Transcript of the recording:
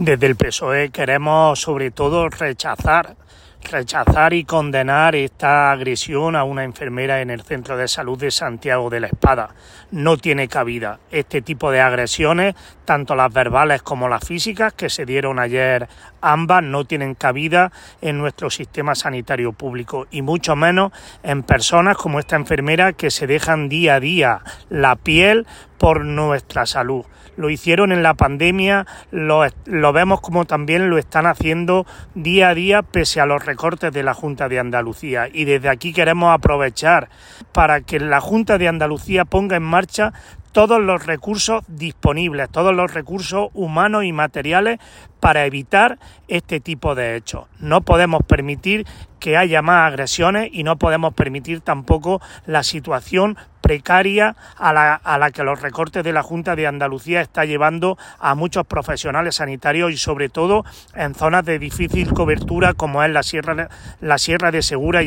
Desde el PSOE queremos sobre todo rechazar rechazar y condenar esta agresión a una enfermera en el Centro de Salud de Santiago de la Espada. No tiene cabida este tipo de agresiones, tanto las verbales como las físicas, que se dieron ayer ambas, no tienen cabida en nuestro sistema sanitario público y mucho menos en personas como esta enfermera que se dejan día a día la piel por nuestra salud. Lo hicieron en la pandemia, lo, vemos como también lo están haciendo día a día pese a los recortes de la Junta de Andalucía. Y desde aquí queremos aprovechar para que la Junta de Andalucía ponga en marcha todos los recursos disponibles, todos los recursos humanos y materiales para evitar este tipo de hechos. No podemos permitir que haya más agresiones y no podemos permitir tampoco la situación precaria a la, que los recortes de la Junta de Andalucía está llevando a muchos profesionales sanitarios y sobre todo en zonas de difícil cobertura como es la Sierra, la Sierra de Segura